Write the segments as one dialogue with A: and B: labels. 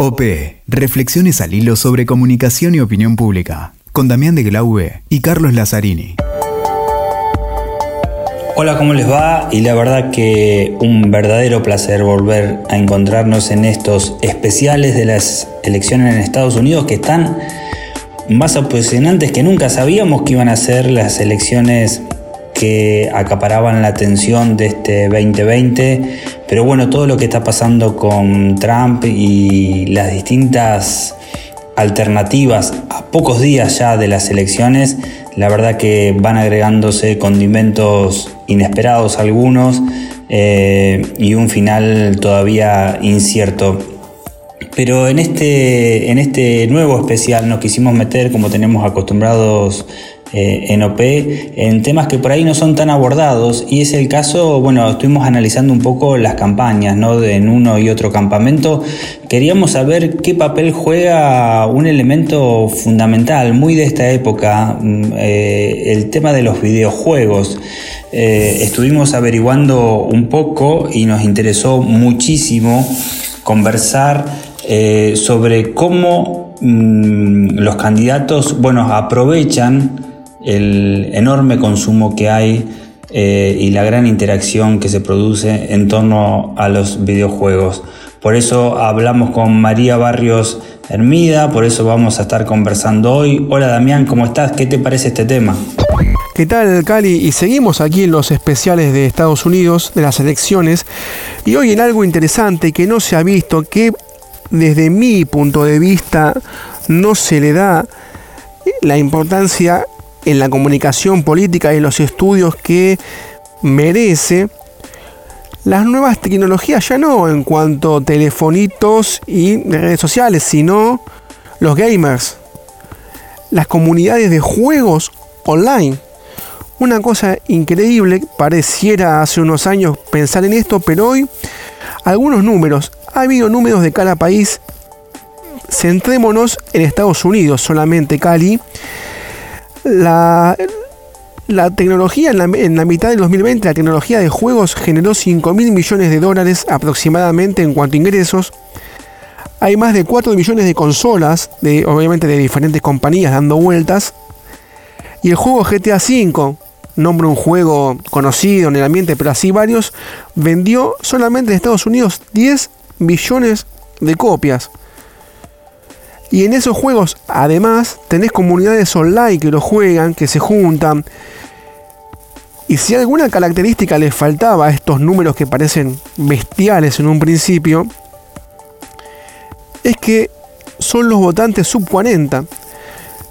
A: OP, Reflexiones al hilo sobre comunicación y opinión pública, con Damián de Glaube y Carlos Lazzarini.
B: Hola, ¿cómo les va? Y la verdad que un verdadero placer volver a encontrarnos en estos especiales de las elecciones en Estados Unidos que están más apasionantes que nunca. Sabíamos que iban a ser las elecciones que acaparaban la atención de este 2020, pero bueno, todo lo que está pasando con Trump y las distintas alternativas a pocos días ya de las elecciones, la verdad que van agregándose condimentos inesperados algunos eh, y un final todavía incierto. Pero en este, en este nuevo especial nos quisimos meter, como tenemos acostumbrados eh, en OP en temas que por ahí no son tan abordados y es el caso, bueno, estuvimos analizando un poco las campañas, ¿no? En uno y otro campamento. Queríamos saber qué papel juega un elemento fundamental, muy de esta época, mm, eh, el tema de los videojuegos. Eh, estuvimos averiguando un poco y nos interesó muchísimo conversar sobre cómo mm, los candidatos, bueno, aprovechan el enorme consumo que hay eh, y la gran interacción que se produce en torno a los videojuegos. Por eso hablamos con María Barrios Hermida, por eso vamos a estar conversando hoy. Hola Damián, ¿cómo estás? ¿Qué te parece este tema?
C: ¿Qué tal, Cali? Y seguimos aquí en los especiales de Estados Unidos, de las elecciones, y hoy en algo interesante que no se ha visto, que desde mi punto de vista no se le da la importancia en la comunicación política y los estudios que merece las nuevas tecnologías, ya no en cuanto a telefonitos y redes sociales, sino los gamers, las comunidades de juegos online. Una cosa increíble, pareciera hace unos años pensar en esto, pero hoy algunos números, ha habido números de cada país, centrémonos en Estados Unidos solamente, Cali, la, tecnología en la, en la, mitad del 2020, la tecnología de juegos generó 5 mil millones de dólares aproximadamente en cuanto a ingresos. Hay más de 4 millones de consolas, de, obviamente de diferentes compañías dando vueltas. Y el juego GTA V, nombre un juego conocido en el ambiente, pero así varios, vendió solamente en Estados Unidos 10 billones de copias. Y en esos juegos, además, tenés comunidades online que lo juegan, que se juntan. Y si alguna característica les faltaba a estos números que parecen bestiales en un principio, es que son los votantes sub 40.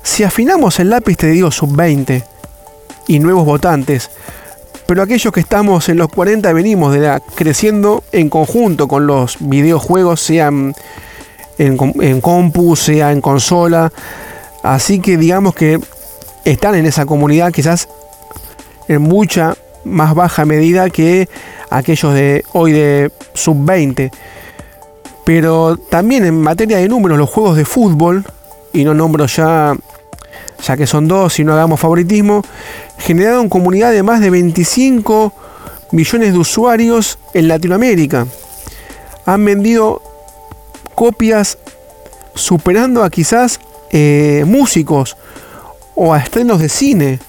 C: Si afinamos el lápiz, te digo sub 20 y nuevos votantes, pero aquellos que estamos en los 40 venimos de la, creciendo en conjunto con los videojuegos, sean en, compu, sea en consola. Así que digamos que están en esa comunidad quizás en mucha más baja medida que aquellos de hoy de sub 20. Pero también en materia de números, los juegos de fútbol, y no nombro ya, ya que son dos y no hagamos favoritismo, generaron comunidad de más de 25 millones de usuarios en Latinoamérica. Han vendido copias superando a quizás eh, músicos o a estrenos de cine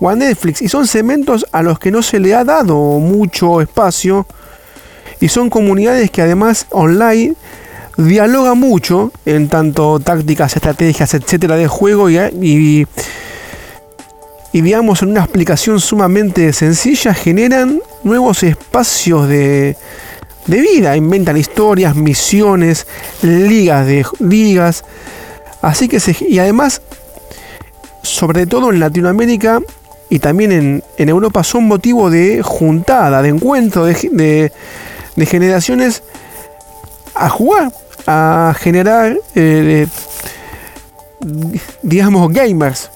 C: o a Netflix. Y son segmentos a los que no se le ha dado mucho espacio. Y son comunidades que además online dialogan mucho en tanto tácticas, estrategias, etcétera de juego y, y, digamos en una explicación sumamente sencilla generan nuevos espacios de, de vida. Inventan historias, misiones, ligas de ligas. Así que se, y además, sobre todo en Latinoamérica y también en, Europa, son motivo de juntada, de encuentro de, generaciones a jugar, a generar, eh, digamos, gamers.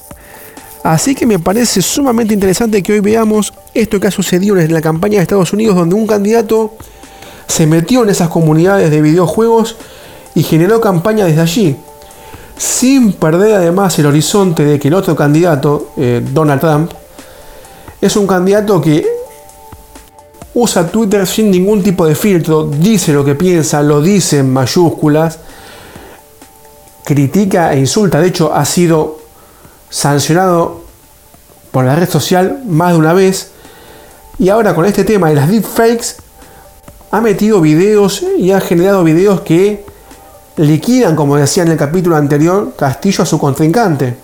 C: Así que me parece sumamente interesante que hoy veamos esto que ha sucedido en la campaña de Estados Unidos, donde un candidato se metió en esas comunidades de videojuegos y generó campaña desde allí, sin perder además el horizonte de que el otro candidato, eh, Donald Trump, es un candidato que usa Twitter sin ningún tipo de filtro, dice lo que piensa, lo dice en mayúsculas, critica e insulta. De hecho, ha sido sancionado por la red social más de una vez. Y ahora con este tema de las deepfakes, ha metido videos y ha generado videos que liquidan, como decía en el capítulo anterior, Castillo a su contrincante.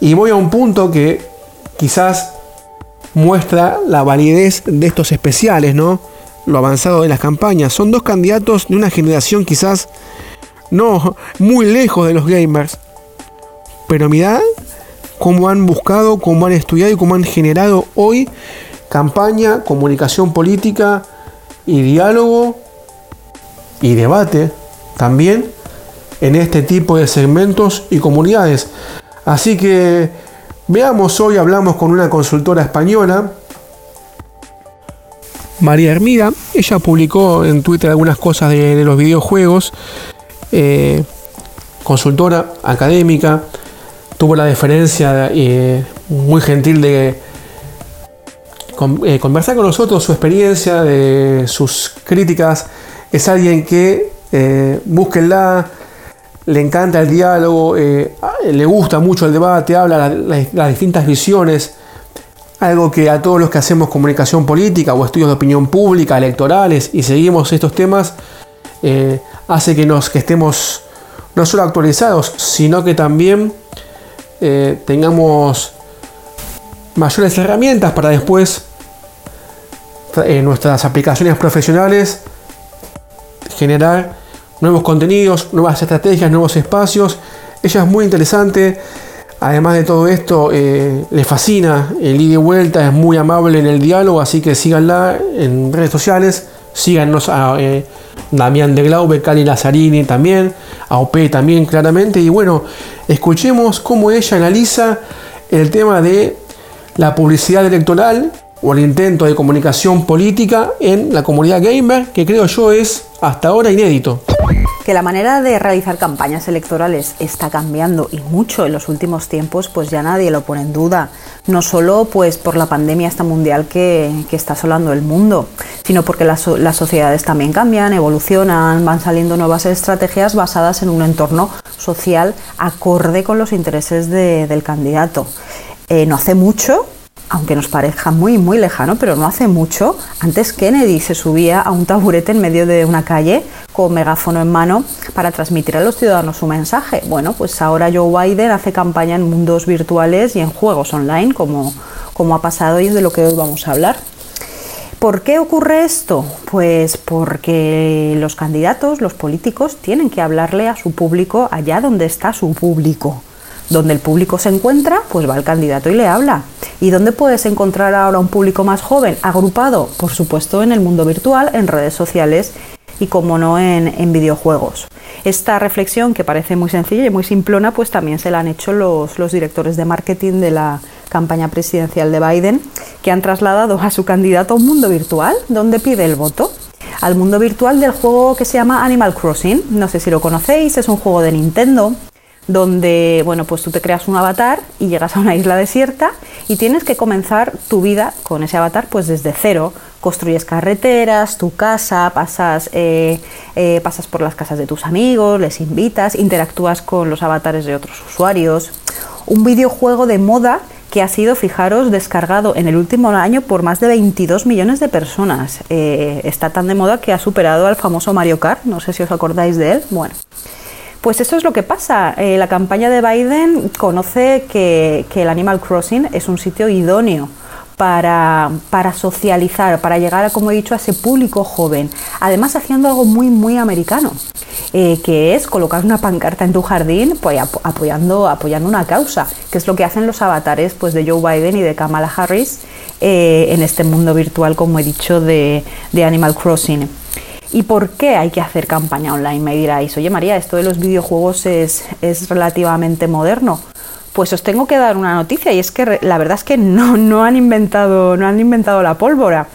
C: Y voy a un punto que quizás muestra la validez de estos especiales, ¿no? Lo avanzado de las campañas. Son dos candidatos de una generación quizás no muy lejos de los gamers. Pero mirad cómo han buscado, cómo han estudiado y cómo han generado hoy campaña, comunicación política y diálogo y debate también en este tipo de segmentos y comunidades. Así que veamos, hoy hablamos con una consultora española, María Hermida. Ella publicó en Twitter algunas cosas de, los videojuegos. Eh, consultora académica, tuvo la deferencia eh, muy gentil de eh, conversar con nosotros su experiencia, de sus críticas. Es alguien que eh, le encanta el diálogo, eh, le gusta mucho el debate, habla las, distintas visiones. Algo que a todos los que hacemos comunicación política o estudios de opinión pública, electorales y seguimos estos temas, hace que, nos, que estemos no solo actualizados, sino que también tengamos mayores herramientas para después en nuestras aplicaciones profesionales, generar nuevos contenidos, nuevas estrategias, nuevos espacios. Ella es muy interesante. Además de todo esto, eh, le fascina el ida y vuelta, es muy amable en el diálogo, así que síganla en redes sociales. Síganos a eh, Damián de Glaube, Cali Lazzarini también, a OP también claramente. Y bueno, escuchemos cómo ella analiza el tema de la publicidad electoral o el intento de comunicación política en la comunidad gamer, que creo yo es hasta ahora inédito.
D: Que la manera de realizar campañas electorales está cambiando y mucho en los últimos tiempos, pues ya nadie lo pone en duda. No solo pues por la pandemia esta mundial que, está asolando el mundo, sino porque las, sociedades también cambian, evolucionan, van saliendo nuevas estrategias basadas en un entorno social acorde con los intereses del candidato. Eh, no hace mucho aunque nos parezca muy, muy lejano, pero no hace mucho, antes Kennedy se subía a un taburete en medio de una calle con megáfono en mano para transmitir a los ciudadanos su mensaje. Bueno, pues ahora Joe Biden hace campaña en mundos virtuales y en juegos online, como, como ha pasado y es de lo que hoy vamos a hablar. ¿Por qué ocurre esto? Pues porque los candidatos, los políticos, tienen que hablarle a su público allá donde está su público. Donde el público se encuentra, pues va el candidato y le habla. ¿Y dónde puedes encontrar ahora un público más joven? Agrupado, por supuesto, en el mundo virtual, en redes sociales y, como no, en, videojuegos. Esta reflexión, que parece muy sencilla y muy simplona, pues también se la han hecho los, los directores de marketing de la campaña presidencial de Biden, que han trasladado a su candidato a un mundo virtual donde pide el voto al mundo virtual del juego que se llama Animal Crossing. No sé si lo conocéis, es un juego de Nintendo donde bueno, pues tú te creas un avatar y llegas a una isla desierta y tienes que comenzar tu vida con ese avatar pues desde cero. Construyes carreteras, tu casa, pasas, eh, eh, pasas por las casas de tus amigos, les invitas, interactúas con los avatares de otros usuarios. Un videojuego de moda que ha sido, fijaros, descargado en el último año por más de 22 millones de personas. Eh, está tan de moda que ha superado al famoso Mario Kart, no sé si os acordáis de él. Bueno, pues esto es lo que pasa. Eh, la campaña de Biden conoce que, el Animal Crossing es un sitio idóneo para, socializar, para llegar, a, como he dicho, a ese público joven. Además, haciendo algo muy, muy americano, eh, que es colocar una pancarta en tu jardín pues, apoyando, apoyando una causa, que es lo que hacen los avatares pues, de Joe Biden y de Kamala Harris eh, en este mundo virtual, como he dicho, de Animal Crossing. ¿Y por qué hay que hacer campaña online? Me diráis, oye María, esto de los videojuegos es, relativamente moderno. Pues os tengo que dar una noticia y es que la verdad es que no, no, han, inventado, no han inventado la pólvora,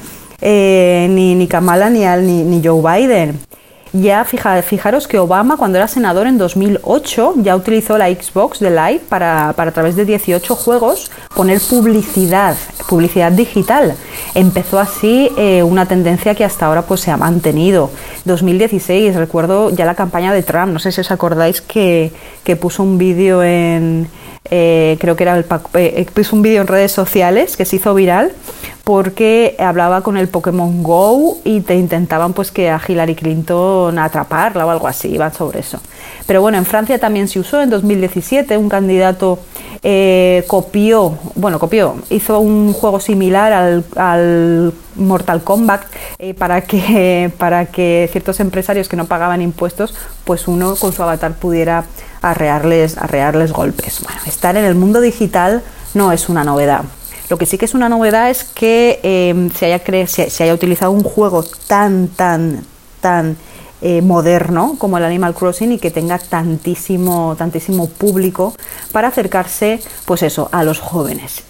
D: eh, ni, ni Kamala ni, ni, Joe Biden. Ya fijaros que Obama cuando era senador en 2008 ya utilizó la Xbox de Live para, para a través de 18 juegos poner publicidad, publicidad digital. Empezó así eh, una tendencia que hasta ahora pues se ha mantenido. 2016, recuerdo ya la campaña de Trump, no sé si os acordáis que, que puso un vídeo en, eh, creo que era el eh, puso un vídeo en redes sociales que se hizo viral porque hablaba con el Pokémon Go y te intentaban pues que a Hillary Clinton atraparla o algo así, iba sobre eso. Pero bueno, en Francia también se usó en 2017, un candidato eh, copió, bueno, copió, hizo un juego similar al, Mortal Kombat eh, para, que, para que ciertos empresarios que no pagaban impuestos, pues uno con su avatar pudiera arrearles, arrearles golpes. Bueno, estar en el mundo digital no es una novedad. Lo que sí que es una novedad es que em, se, haya se, haya utilizado un juego tan, tan, tan eh, moderno como el Animal Crossing y que tenga tantísimo, tantísimo público para acercarse, pues eso, a los jóvenes.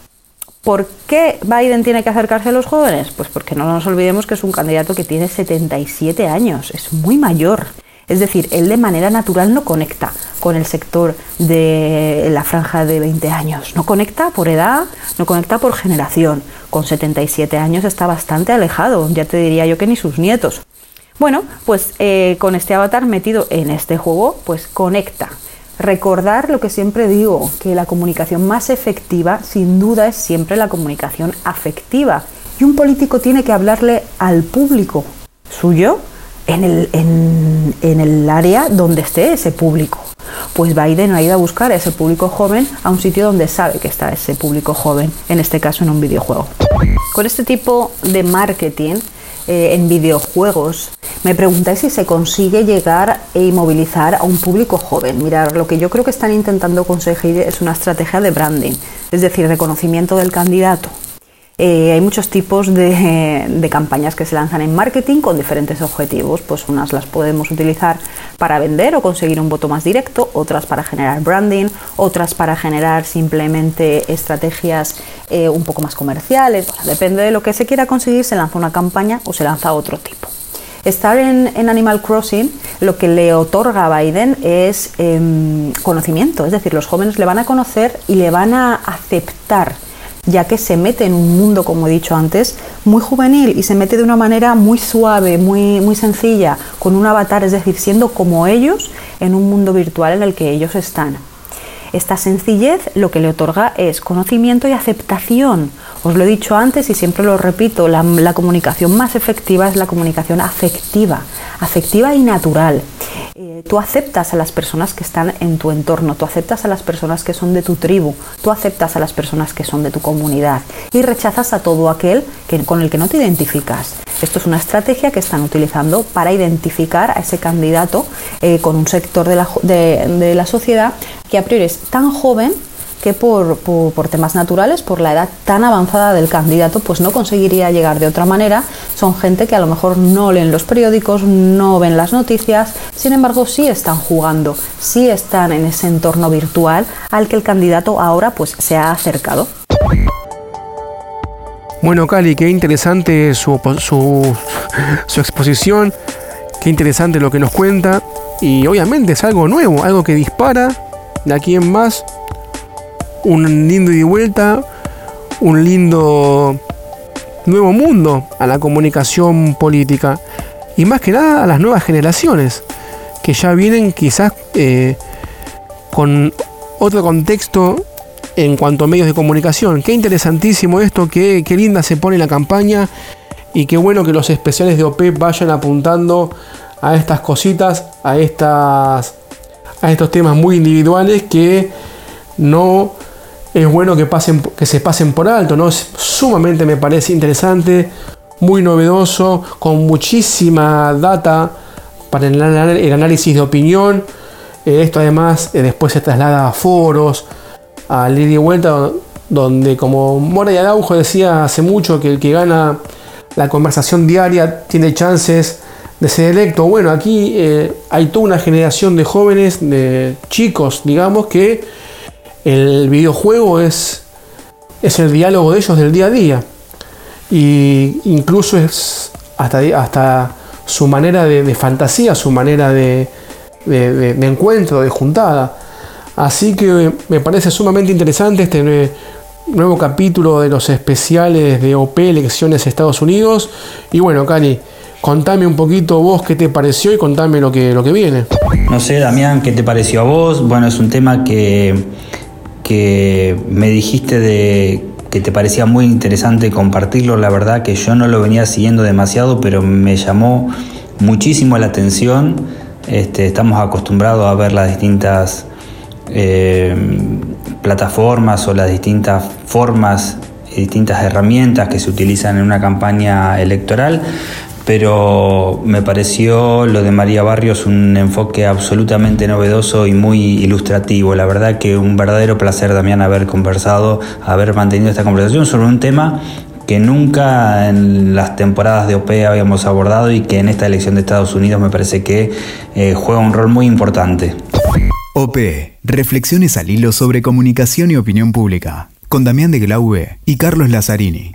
D: ¿Por qué Biden tiene que acercarse a los jóvenes? Pues porque no nos olvidemos que es un candidato que tiene 77 años, es muy mayor. Es decir, él de manera natural no conecta con el sector de la franja de 20 años. No conecta por edad, no conecta por generación. Con 77 años está bastante alejado, ya te diría yo que ni sus nietos. Bueno, pues eh, con este avatar metido en este juego, pues conecta. Recordar lo que siempre digo, que la comunicación más efectiva sin duda es siempre la comunicación afectiva. Y un político tiene que hablarle al público suyo en el, en, el área donde esté ese público. Pues Biden ha ido a buscar a ese público joven a un sitio donde sabe que está ese público joven, en este caso en un videojuego. Con este tipo de marketing eh, en videojuegos, me preguntáis si se consigue llegar e movilizar a un público joven. Mirar, lo que yo creo que están intentando conseguir es una estrategia de branding, es decir, reconocimiento del candidato, eh, hay muchos tipos de, campañas que se lanzan en marketing con diferentes objetivos. Pues unas las podemos utilizar para vender o conseguir un voto más directo, otras para generar branding, otras para generar simplemente estrategias eh, un poco más comerciales. depende de lo que se quiera conseguir, se lanza una campaña o se lanza otro tipo. Estar en, Animal Crossing lo que le otorga a Biden es em, conocimiento, es decir, los jóvenes le van a conocer y le van a aceptar ya que se mete en un mundo, como he dicho antes, muy juvenil y se mete de una manera muy suave, muy, muy sencilla, con un avatar, es decir, siendo como ellos en un mundo virtual en el que ellos están. Esta sencillez lo que le otorga es conocimiento y aceptación. Os lo he dicho antes y siempre lo repito, la, comunicación más efectiva es la comunicación afectiva, afectiva y natural. Eh, tú aceptas a las personas que están en tu entorno, tú aceptas a las personas que son de tu tribu, tú aceptas a las personas que son de tu comunidad y rechazas a todo aquel que, con el que no te identificas. Esto es una estrategia que están utilizando para identificar a ese candidato eh, con un sector de la, de la sociedad que a priori es tan joven que por, por, temas naturales, por la edad tan avanzada del candidato, pues no conseguiría llegar de otra manera. Son gente que a lo mejor no leen los periódicos, no ven las noticias, sin embargo sí están jugando, sí están en ese entorno virtual al que el candidato ahora pues se ha acercado.
C: Bueno, Cali, qué interesante su, su, su exposición, qué interesante lo que nos cuenta y obviamente es algo nuevo, algo que dispara de aquí en más un lindo ida y vuelta, un lindo nuevo mundo a la comunicación política y más que nada a las nuevas generaciones que ya vienen quizás eh, con otro contexto en cuanto a medios de comunicación. Qué interesantísimo esto, qué, qué linda se pone la campaña y qué bueno que los especiales de OP vayan apuntando a estas cositas, a estas a estos temas muy individuales que no es bueno que, pasen, que se pasen por alto, ¿no? Es sumamente me parece interesante, muy novedoso, con muchísima data para el, análisis de opinión. Eh, esto además eh, después se traslada a foros, a ida y vuelta, donde como Mora y Araujo decía hace mucho que el que gana la conversación diaria tiene chances de ser electo. Bueno, aquí eh, hay toda una generación de jóvenes, de chicos, digamos, que el videojuego es, es el diálogo de ellos del día a día. Y incluso es hasta, hasta su manera de, fantasía, su manera de, encuentro, de juntada. Así que me parece sumamente interesante este nuevo capítulo de los especiales de OP Elecciones Estados Unidos. Y bueno, Cani, contame un poquito vos qué te pareció y contame lo que, lo que viene.
B: No sé, Damián, ¿qué te pareció a vos? Bueno, es un tema que, que me dijiste de que te parecía muy interesante compartirlo. La verdad que yo no lo venía siguiendo demasiado, pero me llamó muchísimo la atención. Este, estamos acostumbrados a ver las distintas eh, plataformas o las distintas formas y distintas herramientas que se utilizan en una campaña electoral, pero me pareció lo de María Barrios un enfoque absolutamente novedoso y muy ilustrativo. La verdad que un verdadero placer, Damián, haber conversado, haber mantenido esta conversación sobre un tema que nunca en las temporadas de OP habíamos abordado y que en esta elección de Estados Unidos me parece que eh, juega un rol muy importante.
A: OP, reflexiones al hilo sobre comunicación y opinión pública, con Damián de Glaube y Carlos Lazzarini.